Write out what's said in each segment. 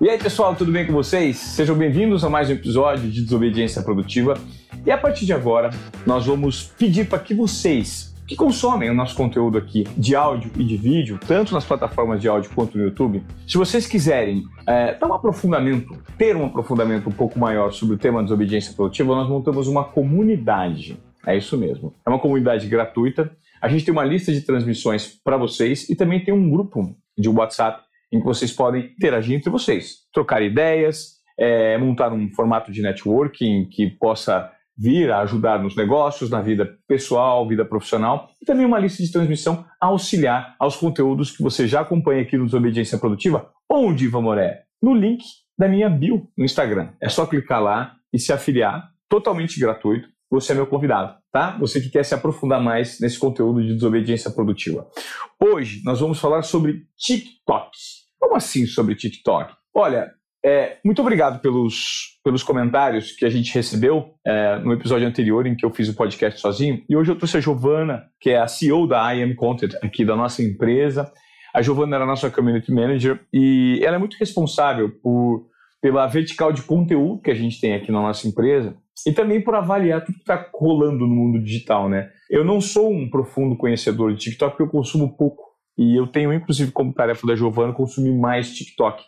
E aí, pessoal, tudo bem com vocês? Sejam bem-vindos a mais um episódio de Desobediência Produtiva. E a partir de agora, nós vamos pedir para que vocês que consomem o nosso conteúdo aqui de áudio e de vídeo, tanto nas plataformas de áudio quanto no YouTube, se vocês quiserem é, dar um aprofundamento, ter um aprofundamento um pouco maior sobre o tema desobediência produtiva, nós montamos uma comunidade. É isso mesmo. É uma comunidade gratuita. A gente tem uma lista de transmissões para vocês e também tem um grupo de WhatsApp em que vocês podem interagir entre vocês, trocar ideias, é, montar um formato de networking que possa vir a ajudar nos negócios, na vida pessoal, vida profissional, e também uma lista de transmissão auxiliar aos conteúdos que você já acompanha aqui no Desobediência Produtiva. Onde, Ivan Moré? No link da minha bio no Instagram. É só clicar lá e se afiliar, totalmente gratuito. Você é meu convidado, tá? Você que quer se aprofundar mais nesse conteúdo de desobediência produtiva. Hoje nós vamos falar sobre TikTok. Como assim sobre TikTok? Olha, é, muito obrigado pelos, pelos comentários que a gente recebeu é, no episódio anterior em que eu fiz o podcast sozinho. E hoje eu trouxe a Giovana, que é a CEO da I Am Content aqui da nossa empresa. A Giovana era a nossa community manager e ela é muito responsável por, pela vertical de conteúdo que a gente tem aqui na nossa empresa e também por avaliar tudo que está rolando no mundo digital, né? Eu não sou um profundo conhecedor de TikTok porque eu consumo pouco e eu tenho, inclusive, como tarefa da Giovana, consumir mais TikTok.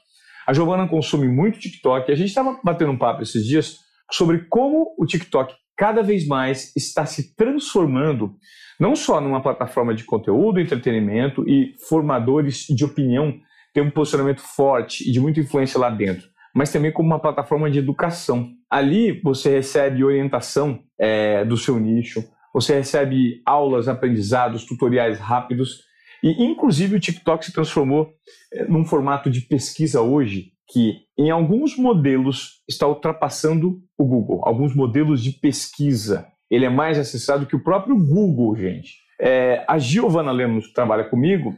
A Giovana consome muito TikTok. A gente estava batendo um papo esses dias sobre como o TikTok cada vez mais está se transformando não só numa plataforma de conteúdo, entretenimento e formadores de opinião têm um posicionamento forte e de muita influência lá dentro, mas também como uma plataforma de educação. Ali você recebe orientação é, do seu nicho, você recebe aulas, aprendizados, tutoriais rápidos e, inclusive, o TikTok se transformou eh, num formato de pesquisa hoje que, em alguns modelos, está ultrapassando o Google. Alguns modelos de pesquisa. Ele é mais acessado que o próprio Google, gente. É, a Giovana Lemos, que trabalha comigo,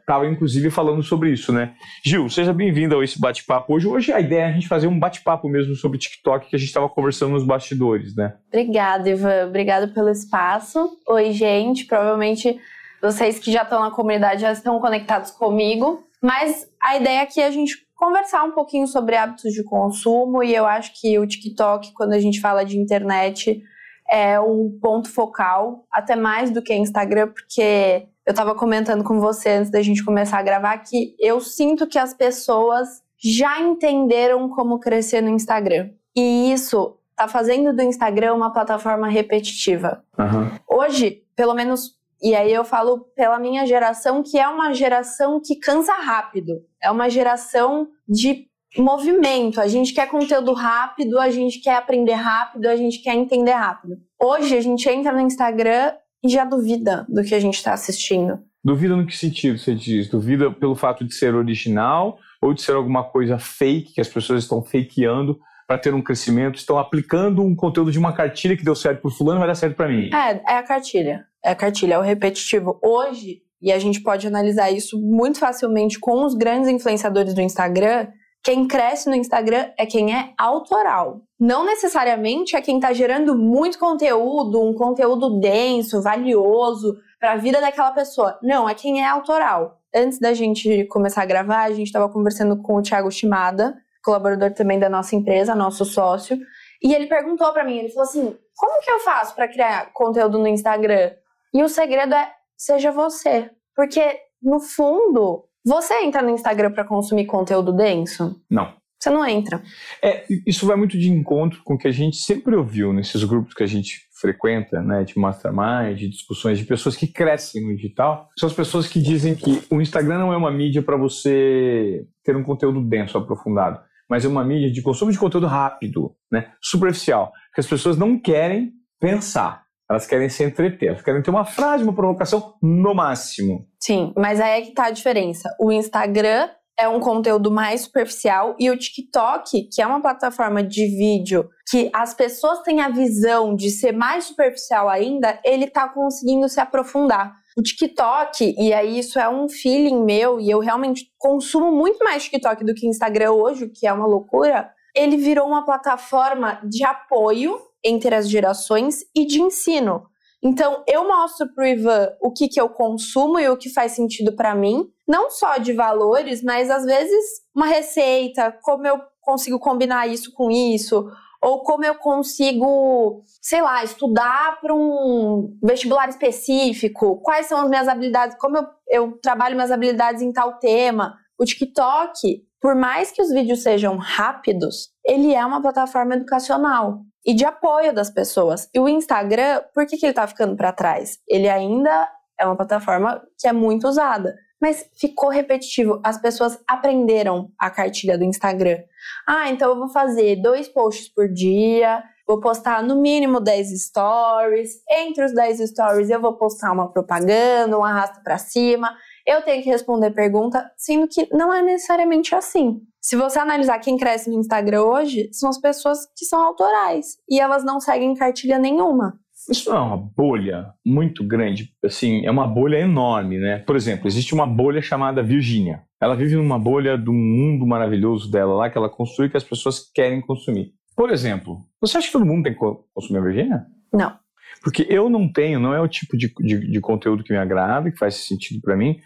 estava é, inclusive falando sobre isso, né? Gil, seja bem-vinda a esse bate-papo hoje. Hoje a ideia é a gente fazer um bate-papo mesmo sobre TikTok que a gente estava conversando nos bastidores, né? Obrigada, Ivan. Obrigada pelo espaço. Oi, gente. Provavelmente vocês que já estão na comunidade já estão conectados comigo. Mas a ideia aqui é a gente conversar um pouquinho sobre hábitos de consumo e eu acho que o TikTok, quando a gente fala de internet, é um ponto focal, até mais do que Instagram, porque eu estava comentando com você antes da gente começar a gravar que eu sinto que as pessoas já entenderam como crescer no Instagram. E isso está fazendo do Instagram uma plataforma repetitiva. Uhum. Hoje, pelo menos e aí eu falo pela minha geração, que é uma geração que cansa rápido. É uma geração de movimento. A gente quer conteúdo rápido, a gente quer aprender rápido, a gente quer entender rápido. Hoje a gente entra no Instagram e já duvida do que a gente está assistindo. Duvida no que sentido você diz? Duvida pelo fato de ser original ou de ser alguma coisa fake que as pessoas estão fakeando para ter um crescimento, estão aplicando um conteúdo de uma cartilha que deu certo para fulano vai dar certo para mim. É, é a cartilha. É cartilha, é o repetitivo. Hoje, e a gente pode analisar isso muito facilmente com os grandes influenciadores do Instagram, quem cresce no Instagram é quem é autoral. Não necessariamente é quem está gerando muito conteúdo, um conteúdo denso, valioso para a vida daquela pessoa. Não, é quem é autoral. Antes da gente começar a gravar, a gente estava conversando com o Thiago Shimada, colaborador também da nossa empresa, nosso sócio, e ele perguntou para mim, ele falou assim: "Como que eu faço para criar conteúdo no Instagram?" E o segredo é seja você, porque no fundo, você entra no Instagram para consumir conteúdo denso? Não. Você não entra. É, isso vai muito de encontro com o que a gente sempre ouviu nesses grupos que a gente frequenta, né, de mastermind, de discussões de pessoas que crescem no digital. São as pessoas que dizem que o Instagram não é uma mídia para você ter um conteúdo denso, aprofundado mas é uma mídia de consumo de conteúdo rápido, né? superficial, que as pessoas não querem pensar, elas querem se entreter, elas querem ter uma frase, uma provocação no máximo. Sim, mas aí é que tá a diferença. O Instagram é um conteúdo mais superficial e o TikTok, que é uma plataforma de vídeo que as pessoas têm a visão de ser mais superficial ainda, ele tá conseguindo se aprofundar. O TikTok, e aí isso é um feeling meu, e eu realmente consumo muito mais TikTok do que Instagram hoje, o que é uma loucura. Ele virou uma plataforma de apoio entre as gerações e de ensino. Então, eu mostro pro Ivan o que, que eu consumo e o que faz sentido para mim, não só de valores, mas às vezes uma receita, como eu consigo combinar isso com isso, ou como eu consigo, sei lá, estudar para um vestibular específico, quais são as minhas habilidades, como eu, eu trabalho minhas habilidades em tal tema. O TikTok, por mais que os vídeos sejam rápidos, ele é uma plataforma educacional e de apoio das pessoas. E o Instagram, por que, que ele está ficando para trás? Ele ainda é uma plataforma que é muito usada, mas ficou repetitivo. As pessoas aprenderam a cartilha do Instagram. Ah, então eu vou fazer dois posts por dia, vou postar no mínimo 10 stories. Entre os 10 stories eu vou postar uma propaganda, um arrasto para cima. Eu tenho que responder pergunta, sendo que não é necessariamente assim. Se você analisar quem cresce no Instagram hoje, são as pessoas que são autorais e elas não seguem cartilha nenhuma. Isso não é uma bolha muito grande, assim, é uma bolha enorme, né? Por exemplo, existe uma bolha chamada Virgínia. Ela vive numa bolha do mundo maravilhoso dela lá que ela construi que as pessoas querem consumir. Por exemplo, você acha que todo mundo tem que consumir a Virgínia? Não. Porque eu não tenho, não é o tipo de, de, de conteúdo que me agrada, que faz sentido para mim.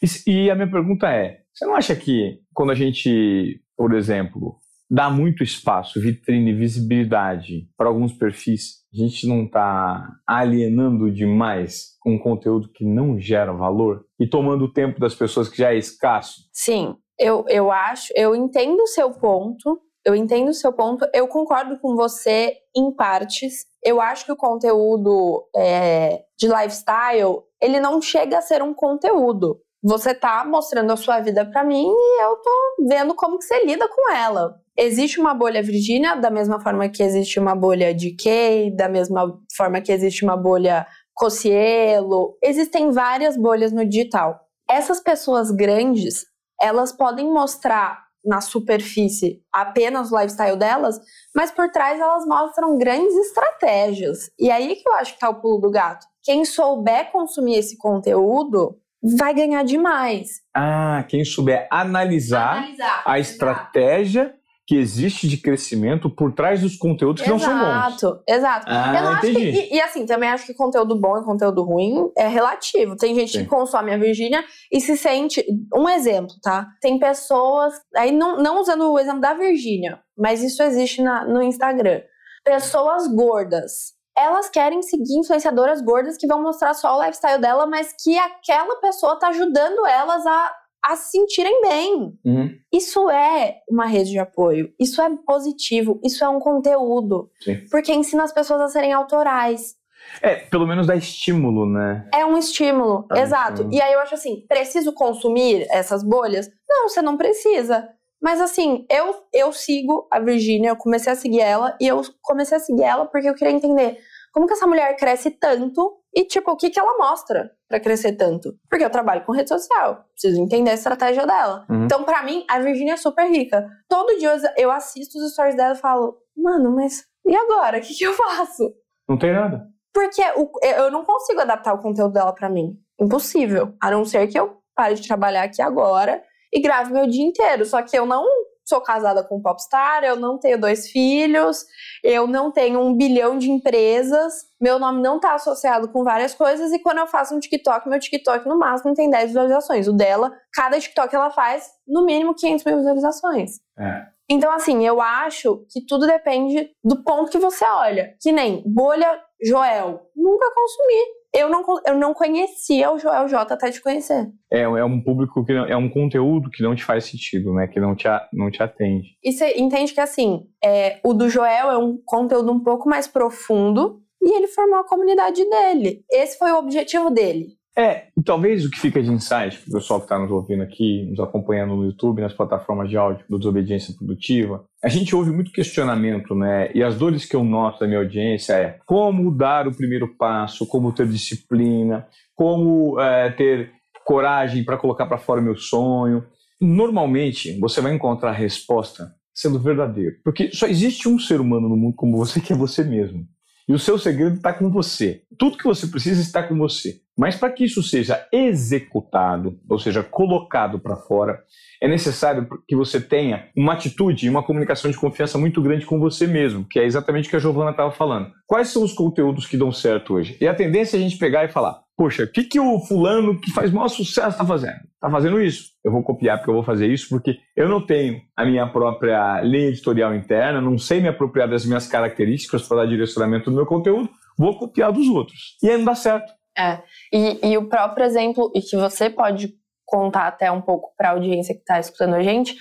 E, e a minha pergunta é: você não acha que quando a gente, por exemplo, dá muito espaço, vitrine, visibilidade para alguns perfis, a gente não está alienando demais um conteúdo que não gera valor e tomando o tempo das pessoas que já é escasso? Sim, eu, eu acho, eu entendo o seu ponto, eu entendo o seu ponto, eu concordo com você em partes. Eu acho que o conteúdo é, de lifestyle, ele não chega a ser um conteúdo você tá mostrando a sua vida para mim e eu tô vendo como que você lida com ela. Existe uma bolha Virgínia, da mesma forma que existe uma bolha de Kay, da mesma forma que existe uma bolha Cocielo. Existem várias bolhas no digital. Essas pessoas grandes, elas podem mostrar na superfície apenas o lifestyle delas, mas por trás elas mostram grandes estratégias. E aí que eu acho que tá o pulo do gato. Quem souber consumir esse conteúdo vai ganhar demais. Ah, quem souber analisar, analisar a estratégia que existe de crescimento por trás dos conteúdos que exato, não são bons. Exato, exato. Ah, que, e, e, assim, também acho que conteúdo bom e conteúdo ruim é relativo. Tem gente Sim. que consome a Virgínia e se sente. Um exemplo, tá? Tem pessoas. Aí não, não usando o exemplo da Virgínia, mas isso existe na, no Instagram. Pessoas gordas elas querem seguir influenciadoras gordas que vão mostrar só o lifestyle dela, mas que aquela pessoa tá ajudando elas a, a se sentirem bem. Uhum. Isso é uma rede de apoio, isso é positivo, isso é um conteúdo. Sim. Porque ensina as pessoas a serem autorais. É, pelo menos dá estímulo, né? É um estímulo, exato. estímulo. E aí eu acho assim, preciso consumir essas bolhas? Não, você não precisa. Mas assim, eu, eu sigo a Virgínia, eu comecei a seguir ela, e eu comecei a seguir ela porque eu queria entender como que essa mulher cresce tanto e, tipo, o que, que ela mostra para crescer tanto? Porque eu trabalho com rede social, preciso entender a estratégia dela. Uhum. Então, para mim, a Virgínia é super rica. Todo dia eu assisto os stories dela e falo, mano, mas e agora? O que, que eu faço? Não tem nada. Porque eu não consigo adaptar o conteúdo dela para mim. Impossível. A não ser que eu pare de trabalhar aqui agora e grave meu dia inteiro. Só que eu não sou casada com um popstar, eu não tenho dois filhos, eu não tenho um bilhão de empresas, meu nome não está associado com várias coisas, e quando eu faço um TikTok, meu TikTok no máximo tem 10 visualizações. O dela, cada TikTok ela faz no mínimo 500 mil visualizações. É. Então, assim, eu acho que tudo depende do ponto que você olha. Que nem bolha Joel. Nunca consumi eu não, eu não conhecia o Joel J até te conhecer. É, é um público que não, é um conteúdo que não te faz sentido, né? Que não te, não te atende. E você entende que assim, é, o do Joel é um conteúdo um pouco mais profundo e ele formou a comunidade dele. Esse foi o objetivo dele. É, talvez o que fica de insight para o pessoal que está nos ouvindo aqui, nos acompanhando no YouTube, nas plataformas de áudio do Desobediência Produtiva, a gente ouve muito questionamento, né? E as dores que eu noto da minha audiência é como dar o primeiro passo, como ter disciplina, como é, ter coragem para colocar para fora o meu sonho. Normalmente, você vai encontrar a resposta sendo verdadeiro, porque só existe um ser humano no mundo como você que é você mesmo. E o seu segredo está com você. Tudo que você precisa está com você. Mas para que isso seja executado, ou seja, colocado para fora, é necessário que você tenha uma atitude e uma comunicação de confiança muito grande com você mesmo, que é exatamente o que a Giovana estava falando. Quais são os conteúdos que dão certo hoje? E a tendência é a gente pegar e falar: poxa, o que, que o fulano que faz maior sucesso está fazendo? Está fazendo isso. Eu vou copiar porque eu vou fazer isso, porque eu não tenho a minha própria linha editorial interna, não sei me apropriar das minhas características para dar direcionamento do meu conteúdo, vou copiar dos outros. E aí não dá certo. É, e, e o próprio exemplo, e que você pode contar até um pouco para a audiência que está escutando a gente,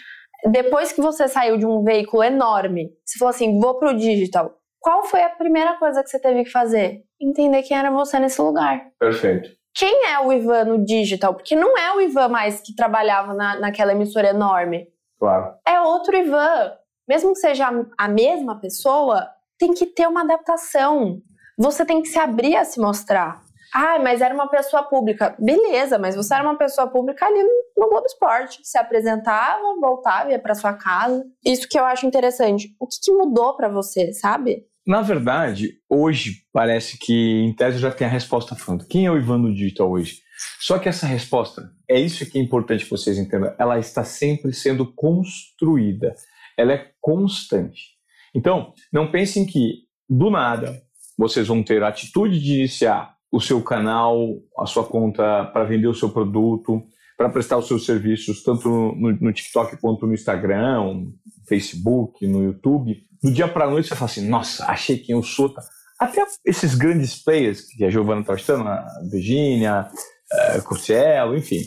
depois que você saiu de um veículo enorme, você falou assim, vou para o digital, qual foi a primeira coisa que você teve que fazer? Entender quem era você nesse lugar. Perfeito. Quem é o Ivan no digital? Porque não é o Ivan mais que trabalhava na, naquela emissora enorme. Claro. É outro Ivan. Mesmo que seja a mesma pessoa, tem que ter uma adaptação. Você tem que se abrir a se mostrar. Ah, mas era uma pessoa pública. Beleza, mas você era uma pessoa pública ali no Globo Esporte. Se apresentava, voltava, ia para sua casa. Isso que eu acho interessante. O que, que mudou para você, sabe? Na verdade, hoje parece que em tese já tem a resposta pronta. Quem é o Ivan do digital hoje? Só que essa resposta, é isso que é importante que vocês entendam, ela está sempre sendo construída. Ela é constante. Então, não pensem que do nada vocês vão ter a atitude de iniciar o seu canal, a sua conta para vender o seu produto, para prestar os seus serviços, tanto no, no TikTok quanto no Instagram, no Facebook, no YouTube. Do dia para noite você fala assim: nossa, achei quem eu sou. Tá? Até esses grandes players que a Giovanna está estando, a Virginia, a eh, Curcielo, enfim,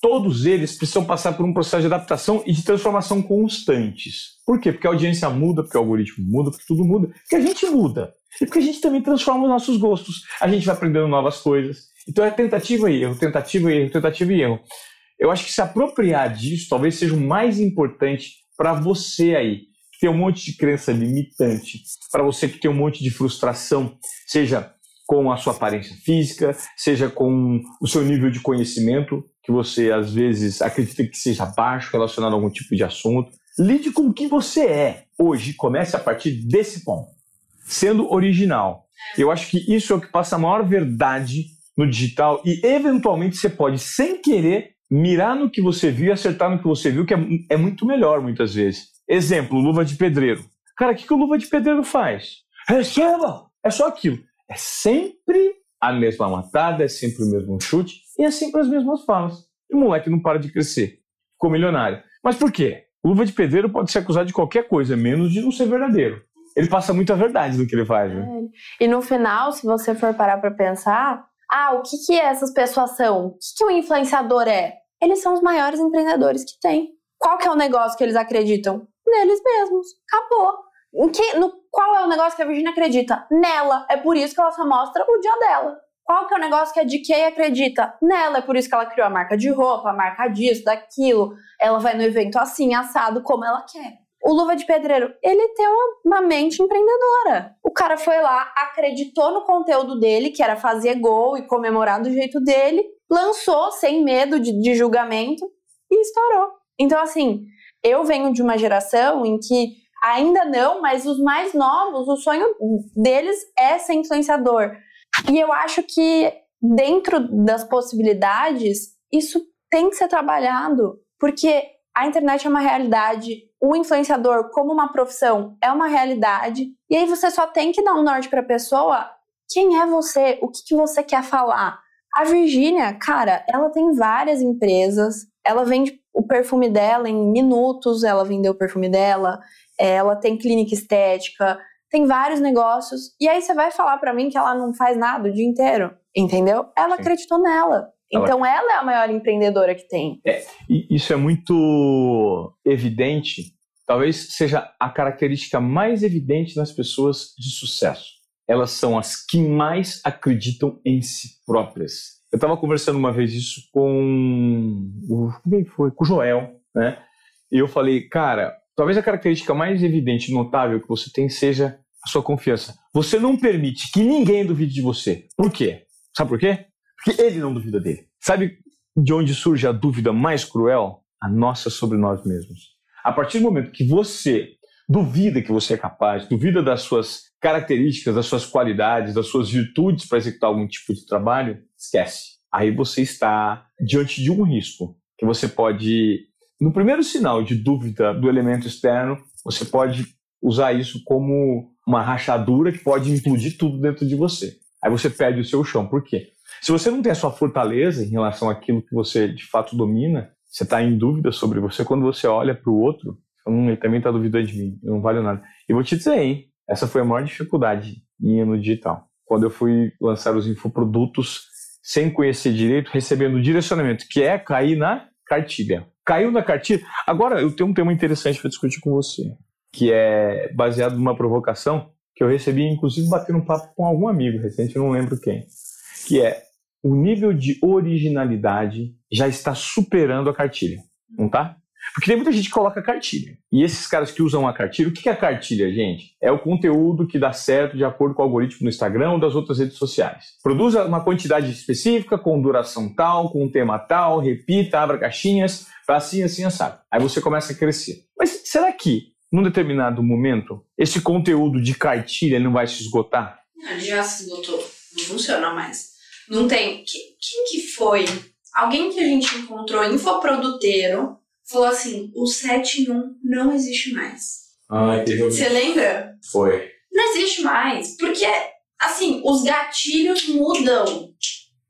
todos eles precisam passar por um processo de adaptação e de transformação constantes. Por quê? Porque a audiência muda, porque o algoritmo muda, porque tudo muda, porque a gente muda. E porque a gente também transforma os nossos gostos. A gente vai aprendendo novas coisas. Então é tentativa e erro, tentativa e erro, tentativa e erro. Eu acho que se apropriar disso talvez seja o mais importante para você aí, que tem um monte de crença limitante, para você que tem um monte de frustração, seja com a sua aparência física, seja com o seu nível de conhecimento, que você às vezes acredita que seja baixo relacionado a algum tipo de assunto. Lide com o que você é hoje, comece a partir desse ponto sendo original. Eu acho que isso é o que passa a maior verdade no digital e, eventualmente, você pode, sem querer, mirar no que você viu e acertar no que você viu, que é, é muito melhor muitas vezes. Exemplo, luva de pedreiro. Cara, o que, que o luva de pedreiro faz? Receba! É só aquilo. É sempre a mesma matada, é sempre o mesmo chute e é sempre as mesmas falas. E o moleque não para de crescer. Ficou milionário. Mas por quê? Luva de pedreiro pode ser acusado de qualquer coisa, menos de não ser verdadeiro ele passa muita verdade no que ele faz. Né? É. E no final, se você for parar para pensar, ah, o que, que essas pessoas são? O que, que um influenciador é? Eles são os maiores empreendedores que tem. Qual que é o negócio que eles acreditam? Neles mesmos. Acabou. Em que, no, qual é o negócio que a Virginia acredita? Nela. É por isso que ela só mostra o dia dela. Qual que é o negócio que a DK acredita? Nela. É por isso que ela criou a marca de roupa, a marca disso, daquilo. Ela vai no evento assim, assado, como ela quer. O Luva de Pedreiro, ele tem uma, uma, mente empreendedora. O cara foi lá, acreditou no conteúdo dele, que era fazer gol e comemorar do jeito dele, lançou sem medo de, de julgamento e estourou. Então, assim, eu venho de uma geração em que ainda não, mas os mais novos, o sonho deles é ser influenciador. E eu acho que dentro das possibilidades, isso tem que ser trabalhado, porque a internet é uma realidade, o influenciador como uma profissão é uma realidade, e aí você só tem que dar um norte para a pessoa. Quem é você? O que, que você quer falar? A Virgínia, cara, ela tem várias empresas, ela vende o perfume dela em minutos, ela vendeu o perfume dela, ela tem clínica estética, tem vários negócios, e aí você vai falar para mim que ela não faz nada o dia inteiro, entendeu? Ela Sim. acreditou nela. Então ela... ela é a maior empreendedora que tem. É, isso é muito evidente. Talvez seja a característica mais evidente nas pessoas de sucesso. Elas são as que mais acreditam em si próprias. Eu estava conversando uma vez isso com quem foi? Com o Joel, né? E eu falei, cara, talvez a característica mais evidente notável que você tem seja a sua confiança. Você não permite que ninguém duvide de você. Por quê? Sabe por quê? Porque ele não duvida dele. Sabe de onde surge a dúvida mais cruel? A nossa sobre nós mesmos. A partir do momento que você duvida que você é capaz, duvida das suas características, das suas qualidades, das suas virtudes para executar algum tipo de trabalho, esquece. Aí você está diante de um risco que você pode, no primeiro sinal de dúvida do elemento externo, você pode usar isso como uma rachadura que pode implodir tudo dentro de você. Aí você perde o seu chão. Por quê? Se você não tem a sua fortaleza em relação àquilo que você de fato domina, você está em dúvida sobre você, quando você olha para o outro, hum, ele também está duvidando de mim, eu não valho nada. E vou te dizer, hein, essa foi a maior dificuldade minha no digital. Quando eu fui lançar os infoprodutos sem conhecer direito, recebendo direcionamento, que é cair na cartilha. Caiu na cartilha. Agora, eu tenho um tema interessante para discutir com você, que é baseado numa provocação que eu recebi, inclusive, batendo um papo com algum amigo recente, não lembro quem, que é o nível de originalidade já está superando a cartilha, não tá? Porque tem muita gente que coloca cartilha. E esses caras que usam a cartilha, o que é a cartilha, gente? É o conteúdo que dá certo de acordo com o algoritmo do Instagram ou das outras redes sociais. Produza uma quantidade específica, com duração tal, com um tema tal, repita, abra caixinhas, assim, assim, assado. Aí você começa a crescer. Mas será que, num determinado momento, esse conteúdo de cartilha não vai se esgotar? Já se esgotou. Não funciona mais. Não tem. Quem que foi? Alguém que a gente encontrou infoproduteiro falou assim: o 7 em 1 não existe mais. Ah, teve Você lembra? Foi. Não existe mais. Porque, assim, os gatilhos mudam.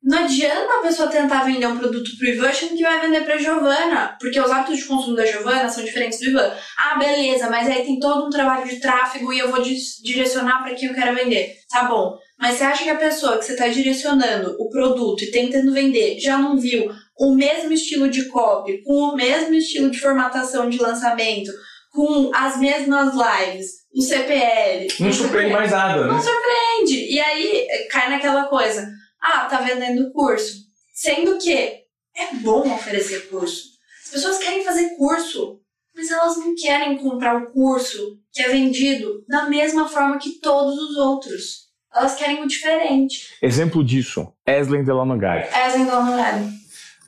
Não adianta a pessoa tentar vender um produto pro Ivan achando que vai vender pra Giovana. Porque os hábitos de consumo da Giovana são diferentes do Ivan. Ah, beleza, mas aí tem todo um trabalho de tráfego e eu vou direcionar para quem eu quero vender. Tá bom. Mas você acha que a pessoa que você está direcionando o produto e tentando vender já não viu o mesmo estilo de copy, com o mesmo estilo de formatação de lançamento, com as mesmas lives, o CPL? Não surpreende mais nada, né? Não surpreende. E aí cai naquela coisa: ah, tá vendendo curso. Sendo que é bom oferecer curso. As pessoas querem fazer curso, mas elas não querem comprar o curso que é vendido da mesma forma que todos os outros. Elas querem o diferente. Exemplo disso, Eslen Delanogari. Eslen Delanogari.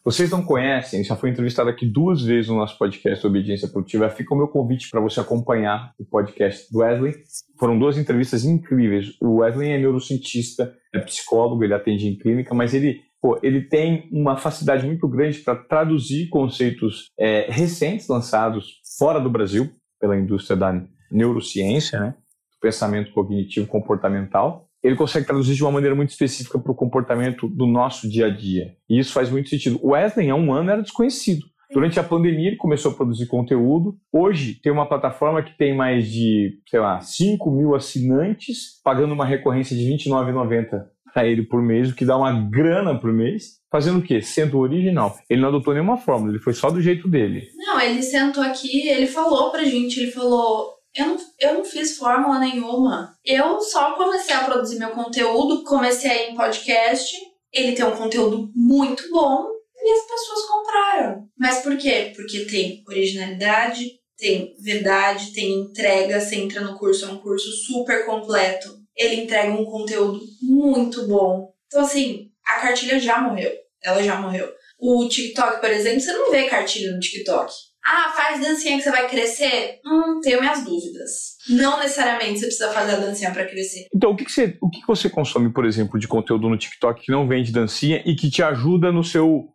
Vocês não conhecem, já foi entrevistado aqui duas vezes no nosso podcast Obediência Produtiva. Fica o meu convite para você acompanhar o podcast do Wesley. Foram duas entrevistas incríveis. O Wesley é neurocientista, é psicólogo, ele atende em clínica, mas ele, pô, ele tem uma facilidade muito grande para traduzir conceitos é, recentes lançados fora do Brasil pela indústria da neurociência, né? do pensamento cognitivo comportamental ele consegue traduzir de uma maneira muito específica para o comportamento do nosso dia a dia. E isso faz muito sentido. O Wesley, há um ano, era desconhecido. Durante a pandemia, ele começou a produzir conteúdo. Hoje, tem uma plataforma que tem mais de, sei lá, 5 mil assinantes, pagando uma recorrência de R$29,90 para ele por mês, o que dá uma grana por mês. Fazendo o quê? Sendo original. Ele não adotou nenhuma fórmula, ele foi só do jeito dele. Não, ele sentou aqui, ele falou pra gente, ele falou, eu não, eu não fiz fórmula nenhuma. Eu só comecei a produzir meu conteúdo, comecei em podcast. Ele tem um conteúdo muito bom e as pessoas compraram. Mas por quê? Porque tem originalidade, tem verdade, tem entrega. Você entra no curso, é um curso super completo. Ele entrega um conteúdo muito bom. Então, assim, a cartilha já morreu. Ela já morreu. O TikTok, por exemplo, você não vê cartilha no TikTok. Ah, faz dancinha que você vai crescer? Hum, tenho minhas dúvidas. Não necessariamente você precisa fazer a dancinha para crescer. Então, o que, que, você, o que, que você consome, por exemplo, de conteúdo no TikTok que não vende dancinha e que te ajuda no seu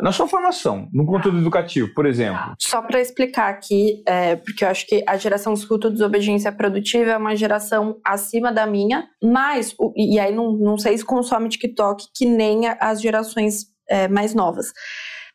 na sua formação, no conteúdo educativo, por exemplo? Só para explicar aqui, é, porque eu acho que a geração de desobediência produtiva é uma geração acima da minha, mas, e aí não, não sei se consome TikTok que nem as gerações é, mais novas.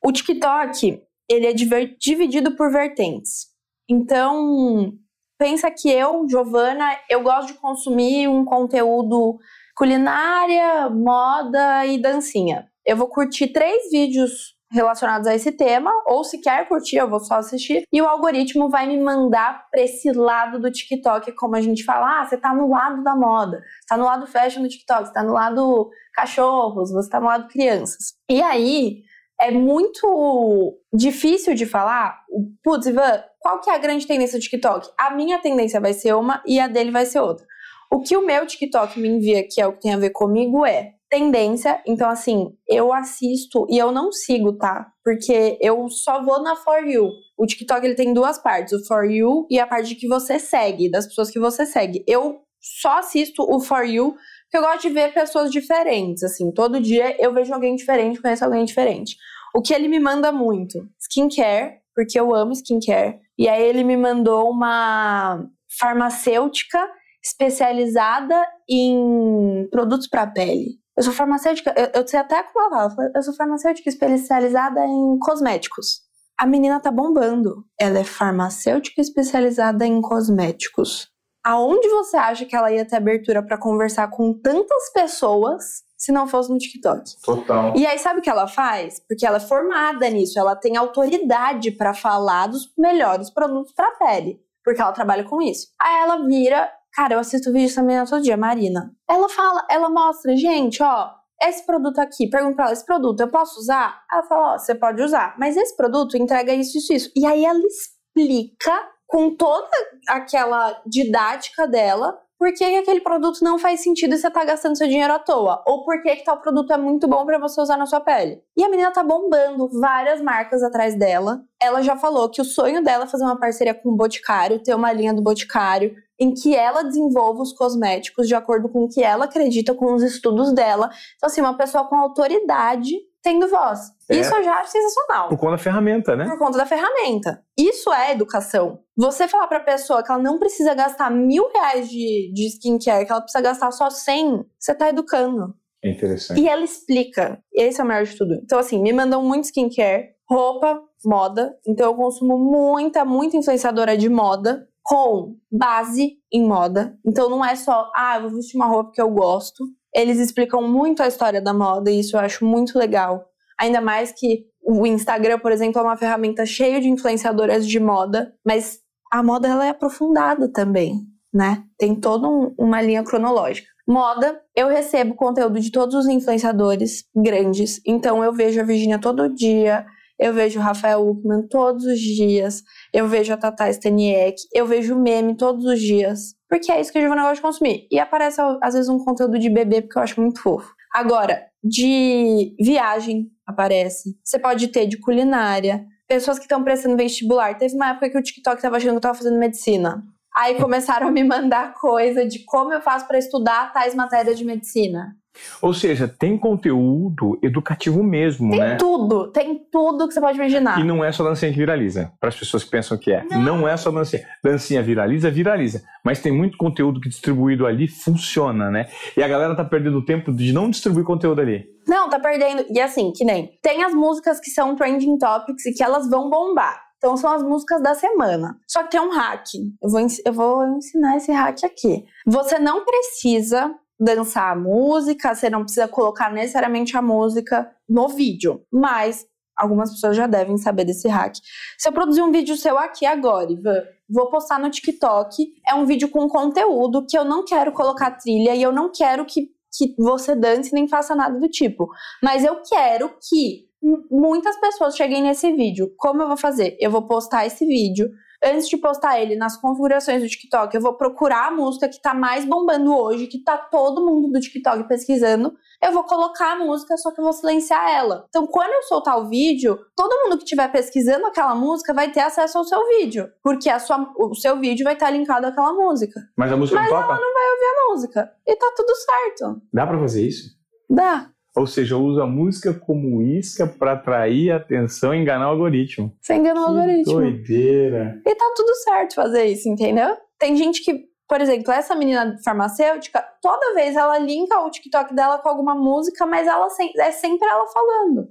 O TikTok, ele é dividido por vertentes. Então, pensa que eu, Giovana, eu gosto de consumir um conteúdo culinária, moda e dancinha. Eu vou curtir três vídeos relacionados a esse tema, ou se quer curtir, eu vou só assistir, e o algoritmo vai me mandar para esse lado do TikTok, como a gente fala, ah, você tá no lado da moda, você tá no lado fashion do TikTok, você tá no lado cachorros, você tá no lado crianças. E aí, é muito difícil de falar, putz, Ivan, qual que é a grande tendência do TikTok? A minha tendência vai ser uma e a dele vai ser outra. O que o meu TikTok me envia, que é o que tem a ver comigo, é tendência. Então, assim, eu assisto e eu não sigo, tá? Porque eu só vou na For You. O TikTok ele tem duas partes, o For You e a parte que você segue, das pessoas que você segue. Eu só assisto o For You porque eu gosto de ver pessoas diferentes, assim. Todo dia eu vejo alguém diferente, conheço alguém diferente. O que ele me manda muito? Skincare, porque eu amo skincare. E aí ele me mandou uma farmacêutica especializada em produtos para pele. Eu sou farmacêutica, eu, eu sei até como ela fala, eu sou farmacêutica especializada em cosméticos. A menina tá bombando. Ela é farmacêutica especializada em cosméticos. Aonde você acha que ela ia ter abertura para conversar com tantas pessoas se não fosse no TikTok? Total. E aí sabe o que ela faz? Porque ela é formada nisso, ela tem autoridade para falar dos melhores produtos para pele, porque ela trabalha com isso. Aí ela vira Cara, eu assisto vídeo também todo dia, Marina. Ela fala, ela mostra, gente, ó, esse produto aqui, pergunta pra ela, esse produto eu posso usar? Ela fala, ó, você pode usar, mas esse produto entrega isso, isso, isso. E aí ela explica com toda aquela didática dela por que, aquele produto não faz sentido e você tá gastando seu dinheiro à toa. Ou por que, que tal produto é muito bom para você usar na sua pele. E a menina tá bombando várias marcas atrás dela. Ela já falou que o sonho dela é fazer uma parceria com o Boticário, ter uma linha do Boticário, em que ela desenvolva os cosméticos de acordo com o que ela acredita, com os estudos dela. Então, assim, uma pessoa com autoridade tendo voz. É. Isso eu já acho sensacional. Por conta da ferramenta, né? Por conta da ferramenta. Isso é educação. Você falar pra pessoa que ela não precisa gastar mil reais de, de skincare, que ela precisa gastar só cem, você tá educando. É interessante. E ela explica. Esse é o melhor de tudo. Então, assim, me mandam muito skincare, roupa, moda. Então, eu consumo muita, muita influenciadora de moda com base em moda. Então não é só, ah, eu vou vestir uma roupa que eu gosto. Eles explicam muito a história da moda e isso eu acho muito legal. Ainda mais que o Instagram, por exemplo, é uma ferramenta cheia de influenciadoras de moda, mas a moda ela é aprofundada também, né? Tem toda um, uma linha cronológica. Moda, eu recebo conteúdo de todos os influenciadores grandes, então eu vejo a Virginia todo dia, eu vejo o Rafael Uckman todos os dias, eu vejo a Tata Staniek, eu vejo meme todos os dias, porque é isso que a Giovana gosta de consumir. E aparece às vezes um conteúdo de bebê porque eu acho muito fofo. Agora, de viagem aparece. Você pode ter de culinária, pessoas que estão prestando vestibular. Teve uma época que o TikTok estava achando que eu estava fazendo medicina. Aí começaram a me mandar coisa de como eu faço para estudar tais matérias de medicina. Ou seja, tem conteúdo educativo mesmo, tem né? Tem tudo, tem tudo que você pode imaginar. E não é só dancinha que viraliza, para as pessoas que pensam que é. Não. não. é só dancinha. Dancinha viraliza, viraliza. Mas tem muito conteúdo que distribuído ali funciona, né? E a galera tá perdendo tempo de não distribuir conteúdo ali. Não, tá perdendo. E assim, que nem. Tem as músicas que são trending topics e que elas vão bombar. Então são as músicas da semana. Só que tem um hack. Eu vou, eu vou ensinar esse hack aqui. Você não precisa dançar a música, você não precisa colocar necessariamente a música no vídeo, mas algumas pessoas já devem saber desse hack. Se eu produzir um vídeo seu aqui agora, Ivan, vou postar no TikTok, é um vídeo com conteúdo que eu não quero colocar trilha e eu não quero que, que você dance nem faça nada do tipo, mas eu quero que muitas pessoas cheguem nesse vídeo. Como eu vou fazer? Eu vou postar esse vídeo antes de postar ele nas configurações do TikTok, eu vou procurar a música que tá mais bombando hoje, que tá todo mundo do TikTok pesquisando. Eu vou colocar a música, só que eu vou silenciar ela. Então, quando eu soltar o vídeo, todo mundo que estiver pesquisando aquela música vai ter acesso ao seu vídeo, porque a sua, o seu vídeo vai estar linkado àquela música. Mas a música Mas não toca? ela não vai ouvir a música. E tá tudo certo. Dá para fazer isso? Dá. Ou seja, usa a música como isca para atrair atenção e enganar o algoritmo. Você engana o algoritmo. Doideira. E tá tudo certo fazer isso, entendeu? Tem gente que, por exemplo, essa menina farmacêutica, toda vez ela linka o TikTok dela com alguma música, mas ela é sempre ela falando.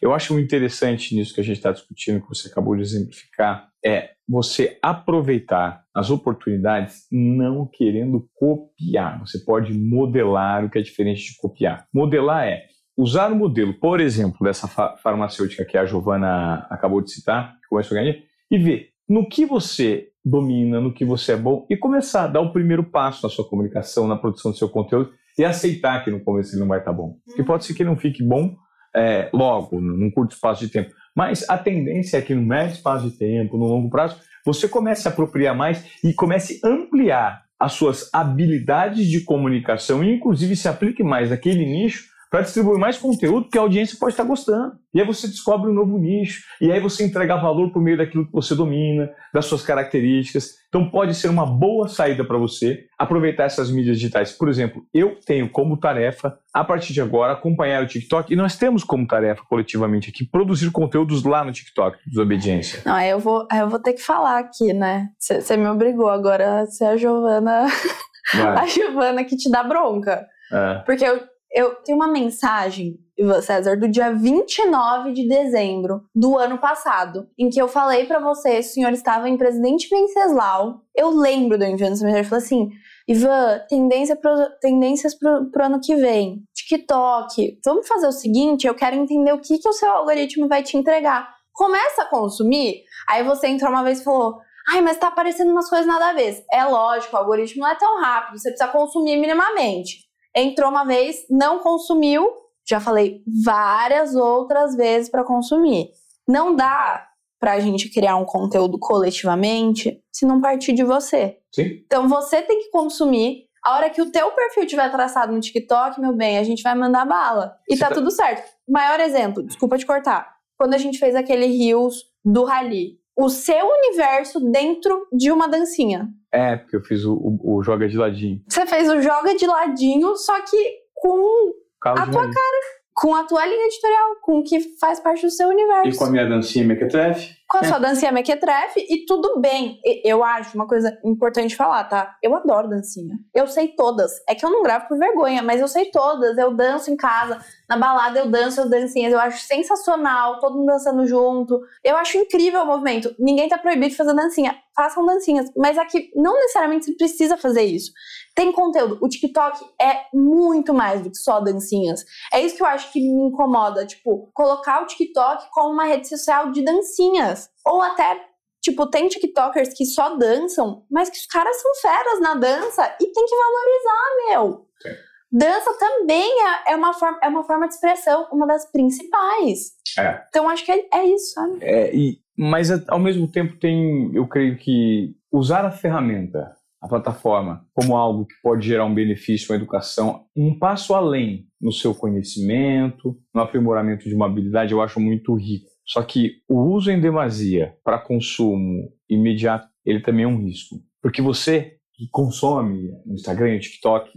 Eu acho interessante nisso que a gente está discutindo, que você acabou de exemplificar, é você aproveitar as oportunidades não querendo copiar. Você pode modelar o que é diferente de copiar. Modelar é usar o modelo, por exemplo, dessa farmacêutica que a Giovana acabou de citar, que começou a ganhar, e ver no que você domina, no que você é bom, e começar a dar o primeiro passo na sua comunicação, na produção do seu conteúdo, e aceitar que no começo ele não vai estar bom. Porque pode ser que ele não fique bom é, logo, num curto espaço de tempo. Mas a tendência é que no médio espaço de tempo, no longo prazo, você comece a apropriar mais e comece a ampliar as suas habilidades de comunicação e, inclusive, se aplique mais naquele nicho para distribuir mais conteúdo que a audiência pode estar gostando. E aí você descobre um novo nicho, e aí você entrega valor por meio daquilo que você domina, das suas características. Então pode ser uma boa saída para você aproveitar essas mídias digitais. Por exemplo, eu tenho como tarefa, a partir de agora, acompanhar o TikTok, e nós temos como tarefa coletivamente aqui produzir conteúdos lá no TikTok, Desobediência. Não, eu vou, eu vou ter que falar aqui, né? Você me obrigou agora a ser a Giovana. a Giovana que te dá bronca. É. Porque eu, eu tenho uma mensagem, César, do dia 29 de dezembro do ano passado, em que eu falei para você, o senhor estava em Presidente Venceslau. Eu lembro do enviando essa mensagem, eu falei assim, Ivan, tendência pro, tendências pro, pro ano que vem. TikTok, vamos fazer o seguinte, eu quero entender o que, que o seu algoritmo vai te entregar. Começa a consumir, aí você entrou uma vez e falou, Ai, mas tá aparecendo umas coisas nada a ver. É lógico, o algoritmo não é tão rápido, você precisa consumir minimamente. Entrou uma vez, não consumiu, já falei várias outras vezes para consumir. Não dá para a gente criar um conteúdo coletivamente se não partir de você. Sim. Então você tem que consumir. A hora que o teu perfil tiver traçado no TikTok, meu bem, a gente vai mandar bala. E tá, tá tudo certo. Maior exemplo, desculpa te cortar. Quando a gente fez aquele Rios do Rally, o seu universo dentro de uma dancinha. É, porque eu fiz o, o, o Joga de Ladinho. Você fez o Joga de Ladinho, só que com a tua cara com a tua linha editorial, com o que faz parte do seu universo. E com a minha dancinha mequetrefe. Com a é. sua dancinha mequetrefe, e tudo bem. Eu acho uma coisa importante falar, tá? Eu adoro dancinha. Eu sei todas. É que eu não gravo por vergonha, mas eu sei todas. Eu danço em casa, na balada eu danço as dancinhas. Eu acho sensacional, todo mundo dançando junto. Eu acho incrível o movimento. Ninguém tá proibido de fazer dancinha. Façam dancinhas. Mas aqui, não necessariamente você precisa fazer isso. Tem conteúdo. O TikTok é muito mais do que só dancinhas. É isso que eu acho que me incomoda. Tipo, colocar o TikTok como uma rede social de dancinhas. Ou até Tipo, tem TikTokers que só dançam, mas que os caras são feras na dança e tem que valorizar, meu. Sim. Dança também é, é, uma forma, é uma forma de expressão, uma das principais. É. Então acho que é, é isso, sabe? É, e, mas ao mesmo tempo tem, eu creio que usar a ferramenta a plataforma como algo que pode gerar um benefício, uma educação, um passo além no seu conhecimento, no aprimoramento de uma habilidade, eu acho muito rico. Só que o uso em demasia para consumo imediato, ele também é um risco. Porque você que consome no Instagram no TikTok,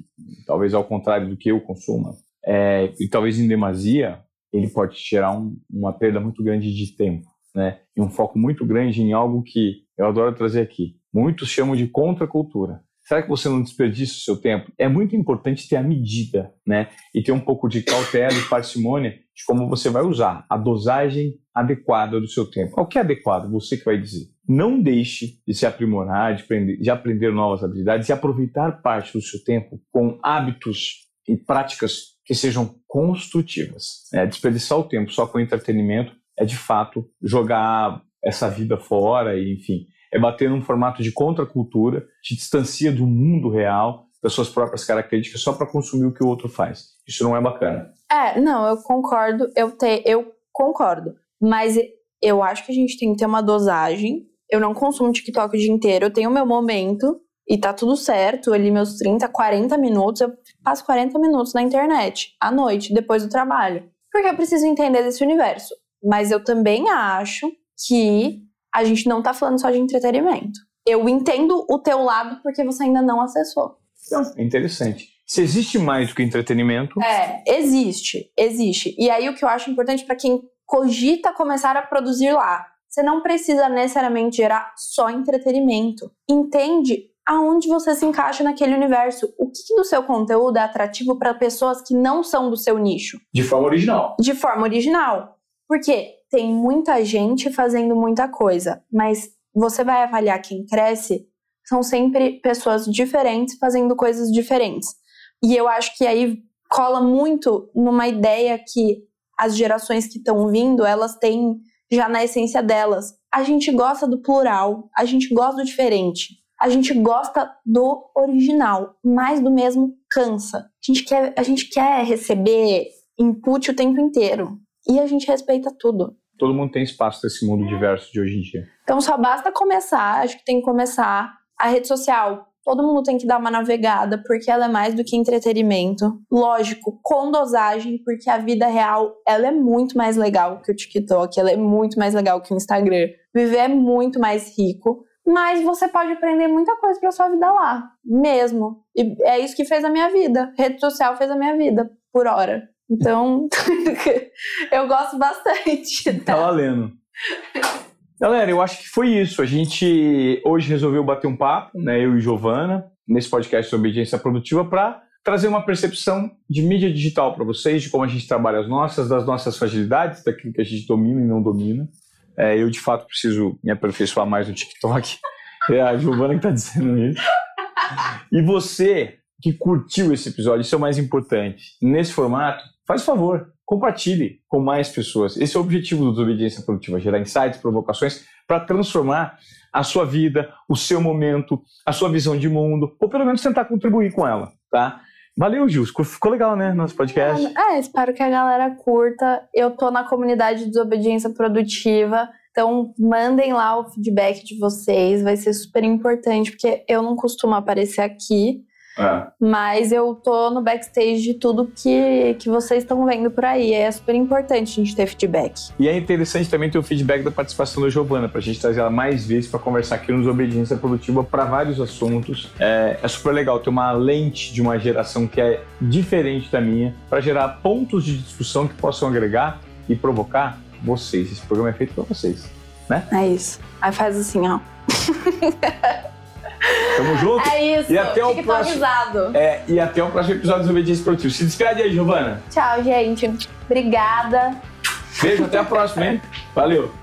talvez ao contrário do que eu consuma, é, e talvez em demasia, ele pode gerar um, uma perda muito grande de tempo, né? E um foco muito grande em algo que eu adoro trazer aqui, Muitos chamam de contracultura. Será que você não desperdiça o seu tempo? É muito importante ter a medida, né? E ter um pouco de cautela e parcimônia de como você vai usar a dosagem adequada do seu tempo. O que é adequado? Você que vai dizer. Não deixe de se aprimorar, de aprender, de aprender novas habilidades e aproveitar parte do seu tempo com hábitos e práticas que sejam construtivas. É, desperdiçar o tempo só com entretenimento é de fato jogar essa vida fora e, enfim, é bater num formato de contracultura, te distancia do mundo real, das suas próprias características, só para consumir o que o outro faz. Isso não é bacana. É, não, eu concordo, eu, te, eu concordo. Mas eu acho que a gente tem que ter uma dosagem. Eu não consumo TikTok o dia inteiro, eu tenho meu momento e tá tudo certo. Ali, meus 30, 40 minutos, eu passo 40 minutos na internet, à noite, depois do trabalho. Porque eu preciso entender desse universo. Mas eu também acho que a gente não tá falando só de entretenimento. Eu entendo o teu lado porque você ainda não acessou. Então, é interessante. Se existe mais do que entretenimento. É, existe, existe. E aí o que eu acho importante para quem cogita começar a produzir lá, você não precisa necessariamente gerar só entretenimento. Entende aonde você se encaixa naquele universo. O que do seu conteúdo é atrativo para pessoas que não são do seu nicho? De forma original. De forma original. Porque tem muita gente fazendo muita coisa, mas você vai avaliar quem cresce, são sempre pessoas diferentes fazendo coisas diferentes. E eu acho que aí cola muito numa ideia que as gerações que estão vindo, elas têm já na essência delas. A gente gosta do plural, a gente gosta do diferente, a gente gosta do original, mais do mesmo cansa. A gente quer, a gente quer receber input o tempo inteiro e a gente respeita tudo todo mundo tem espaço nesse mundo diverso de hoje em dia. Então só basta começar, acho que tem que começar. A rede social todo mundo tem que dar uma navegada, porque ela é mais do que entretenimento. Lógico, com dosagem, porque a vida real, ela é muito mais legal que o TikTok, ela é muito mais legal que o Instagram. Viver é muito mais rico, mas você pode aprender muita coisa para sua vida lá, mesmo. E é isso que fez a minha vida. Rede social fez a minha vida, por hora. Então, eu gosto bastante. Tá valendo. Galera, eu acho que foi isso. A gente hoje resolveu bater um papo, né, eu e Giovana, nesse podcast sobre obediência produtiva, para trazer uma percepção de mídia digital para vocês, de como a gente trabalha as nossas, das nossas fragilidades, daquilo que a gente domina e não domina. É, eu, de fato, preciso me aperfeiçoar mais no TikTok. É a Giovana que está dizendo isso. E você que curtiu esse episódio, isso é o mais importante. Nesse formato, faz favor, compartilhe com mais pessoas. Esse é o objetivo do Desobediência Produtiva, gerar insights, provocações para transformar a sua vida, o seu momento, a sua visão de mundo, ou pelo menos tentar contribuir com ela, tá? Valeu, Gil. Ficou legal, né? Nosso podcast. É, espero que a galera curta. Eu tô na comunidade de Desobediência Produtiva. Então, mandem lá o feedback de vocês. Vai ser super importante, porque eu não costumo aparecer aqui. É. Mas eu tô no backstage de tudo que, que vocês estão vendo por aí. É super importante a gente ter feedback. E é interessante também ter o feedback da participação da Giovana, pra gente trazer ela mais vezes para conversar aqui nos Obediência Produtiva para vários assuntos. É, é, super legal ter uma lente de uma geração que é diferente da minha, para gerar pontos de discussão que possam agregar e provocar vocês. Esse programa é feito para vocês, né? É isso. Aí faz assim, ó. Tamo junto. É isso. E até o próximo. É, e até o próximo episódio do Obediência Produtiva. Se despede aí, Giovana. Tchau, gente. Obrigada. Beijo, até a próxima, hein? Valeu.